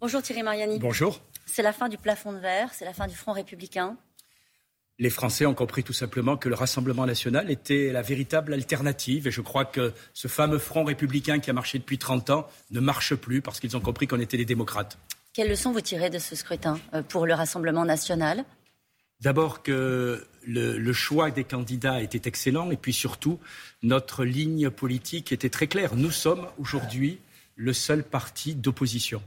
Bonjour Thierry Mariani. Bonjour. C'est la fin du plafond de verre, c'est la fin du Front républicain. Les Français ont compris tout simplement que le Rassemblement national était la véritable alternative. Et je crois que ce fameux Front républicain qui a marché depuis 30 ans ne marche plus parce qu'ils ont compris qu'on était des démocrates. Quelles leçons vous tirez de ce scrutin euh, pour le Rassemblement national? D'abord que le, le, choix des candidats était excellent et puis surtout notre ligne politique était très claire. Nous sommes aujourd'hui le seul parti d'opposition.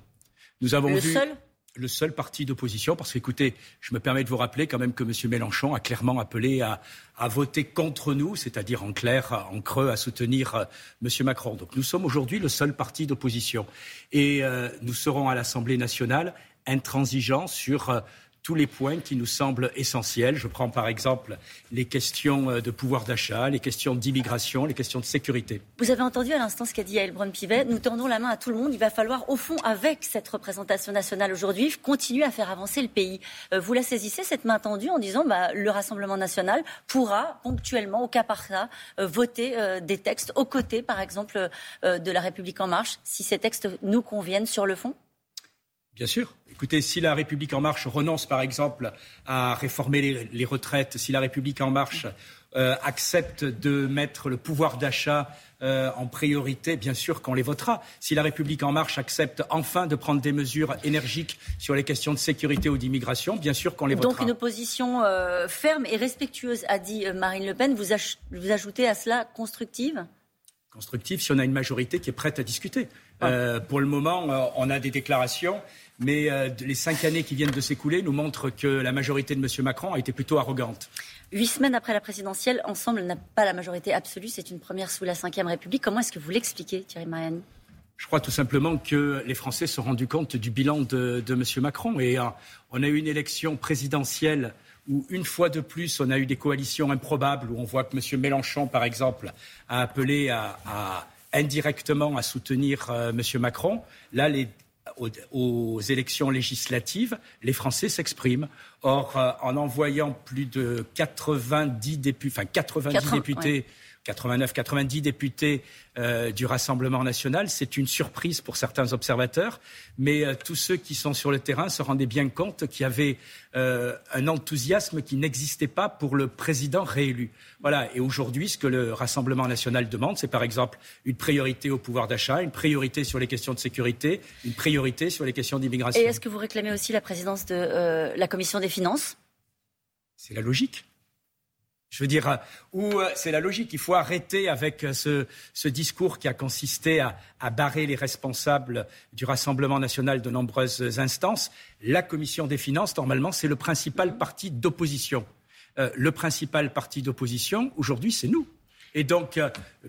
Nous avons le vu seul le seul parti d'opposition, parce qu'écoutez, je me permets de vous rappeler quand même que M. Mélenchon a clairement appelé à, à voter contre nous, c'est-à-dire en clair, en creux, à soutenir euh, M. Macron. Donc nous sommes aujourd'hui le seul parti d'opposition. Et euh, nous serons à l'Assemblée nationale intransigeants sur euh, tous les points qui nous semblent essentiels. Je prends par exemple les questions euh, de pouvoir d'achat, les questions d'immigration, les questions de sécurité. Vous avez entendu à l'instant ce qu'a dit Yael Braun-Pivet. Nous tendons la main à tout le monde. Il va falloir, au fond, avec cette représentation nationale aujourd'hui, continuer à faire avancer le pays. Euh, vous la saisissez, cette main tendue, en disant bah, le Rassemblement national pourra ponctuellement, au cas par cas, euh, voter des textes aux côtés, par exemple, de la République en marche, si ces textes nous conviennent sur le fond? Bien sûr. Écoutez, si la République en marche renonce, par exemple, à réformer les, retraites, si la République en marche euh, accepte de mettre le pouvoir d'achat euh, en priorité, bien sûr qu'on les votera. Si la République en marche accepte enfin de prendre des mesures énergiques sur les questions de sécurité ou d'immigration, bien sûr qu'on les votera. Donc une opposition euh, ferme et respectueuse, a dit Marine Le Pen. Vous, vous ajoutez à cela constructive? Constructive si on a une majorité qui est prête à discuter. Ah. pour le moment, on a des déclarations mais euh, les cinq années qui viennent de s'écouler nous montrent que la majorité de M. Macron a été plutôt arrogante. Huit semaines après la présidentielle, Ensemble n'a pas la majorité absolue. C'est une première sous la Ve République. Comment est-ce que vous l'expliquez, Thierry Mariani? Je crois tout simplement que les Français se sont rendus compte du bilan de, M. Macron. Et euh, on a eu une élection présidentielle où, une fois de plus, on a eu des coalitions improbables, où on voit que M. Mélenchon, par exemple, a appelé à, indirectement à soutenir euh, M. Macron. Là, les aux, élections législatives, les Français s'expriment. Or, euh, en envoyant plus de 90 députés, enfin 90 députés 89, 90 députés euh, du Rassemblement national. C'est une surprise pour certains observateurs, mais euh, tous ceux qui sont sur le terrain se rendaient bien compte qu'il y avait euh, un enthousiasme qui n'existait pas pour le président réélu. Voilà. Et aujourd'hui, ce que le Rassemblement national demande, c'est par exemple une priorité au pouvoir d'achat, une priorité sur les questions de sécurité, une priorité sur les questions d'immigration. Et est-ce que vous réclamez aussi la présidence de la Commission des finances? C'est la logique. Je veux dire, où euh, c'est la logique. Il faut arrêter avec euh, ce, discours qui a consisté à, barrer les responsables du Rassemblement national de nombreuses instances. La commission des finances, normalement, c'est le principal parti d'opposition. Euh, le principal parti d'opposition, aujourd'hui, c'est nous. Et donc,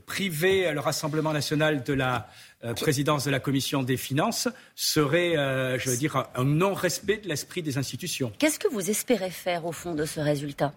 priver le Rassemblement national de la présidence de la commission des finances serait, je veux dire, un non-respect de l'esprit des institutions. Qu'est-ce que vous espérez faire au fond de ce résultat?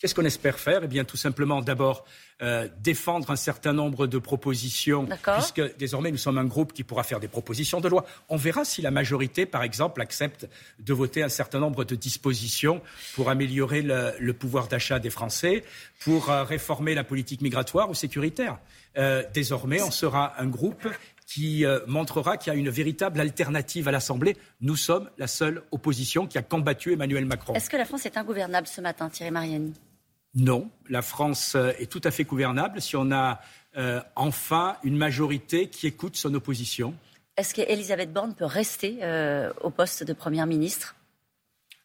Qu'est-ce qu'on espère faire? Eh bien, tout simplement, d'abord, euh, défendre un certain nombre de propositions, puisque désormais, nous sommes un groupe qui pourra faire des propositions de loi. On verra si la majorité, par exemple, accepte de voter un certain nombre de dispositions pour améliorer le, pouvoir d'achat des Français, pour euh, réformer la politique migratoire ou sécuritaire. Euh, désormais, on sera un groupe qui montrera qu'il y a une véritable alternative à l'Assemblée. Nous sommes la seule opposition qui a combattu Emmanuel Macron. Est-ce que la France est ingouvernable ce matin, Thierry Mariani? Non, la France euh, est tout à fait gouvernable si on a euh, enfin une majorité qui écoute son opposition. Est-ce qu'Elisabeth Borne peut rester euh, au poste de Première ministre?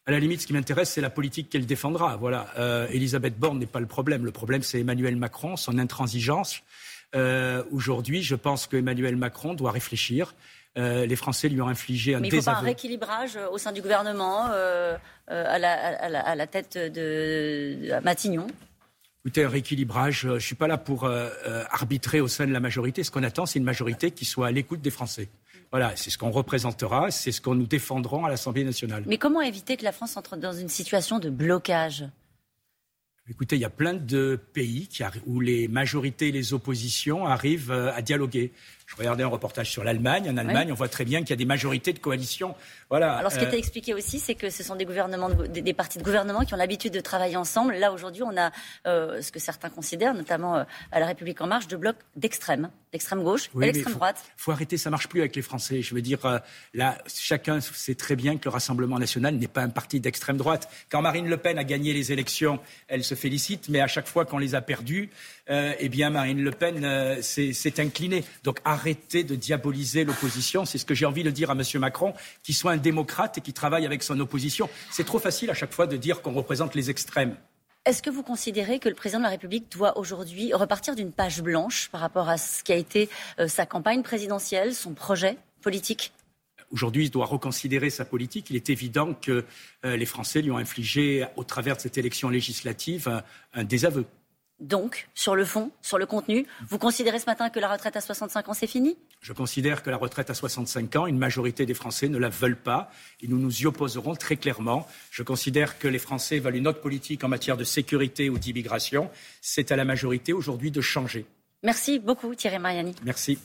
À la limite, ce qui m'intéresse, c'est la politique qu'elle défendra. Voilà. Elisabeth Borne n'est pas le problème. Le problème, c'est Emmanuel Macron, son intransigeance. Aujourd'hui, je pense qu'Emmanuel Macron doit réfléchir. Les Français lui ont infligé un Mais il faut pas un rééquilibrage au sein du gouvernement euh, à la, tête de, Matignon? Écoutez, un rééquilibrage, je ne suis pas là pour euh, euh, arbitrer au sein de la majorité. Ce qu'on attend, c'est une majorité qui soit à l'écoute des Français. Voilà, c'est ce qu'on représentera, c'est ce qu'on nous défendrons à l'Assemblée nationale. Mais comment éviter que la France entre dans une situation de blocage? Écoutez, il y a plein de pays qui où les majorités et les oppositions arrivent à dialoguer. Je regardais un reportage sur l'Allemagne. En Allemagne, on voit très bien qu'il y a des majorités de coalition. Voilà. Alors, ce qui était expliqué aussi, c'est que ce sont des gouvernements, des, partis de gouvernement qui ont l'habitude de travailler ensemble. Là, aujourd'hui, on a ce que certains considèrent, notamment à la République en marche, de blocs d'extrême, d'extrême gauche et d'extrême droite. Il faut arrêter, ça marche plus avec les Français. Je veux dire, là, chacun sait très bien que le Rassemblement national n'est pas un parti d'extrême droite. Quand Marine Le Pen a gagné les élections, elle se félicite, mais à chaque fois qu'on les a perdues, eh bien, Marine Le Pen s'est inclinée. Donc, arrêtez de diaboliser l'opposition. C'est ce que j'ai envie de dire à M. Macron, qu'il soit un démocrate et qui travaille avec son opposition. C'est trop facile à chaque fois de dire qu'on représente les extrêmes. Est-ce que vous considérez que le président de la République doit aujourd'hui repartir d'une page blanche par rapport à ce qui a été sa campagne présidentielle, son projet politique? Aujourd'hui, il doit reconsidérer sa politique. Il est évident que les Français lui ont infligé, au travers de cette élection législative, un désaveu. Donc, sur le fond, sur le contenu, vous considérez ce matin que la retraite à 65 ans, c'est fini? Je considère que la retraite à 65 ans, une majorité des Français ne la veulent pas et nous nous y opposerons très clairement. Je considère que les Français veulent une autre politique en matière de sécurité ou d'immigration. C'est à la majorité aujourd'hui de changer. Merci beaucoup Thierry Mariani. Merci.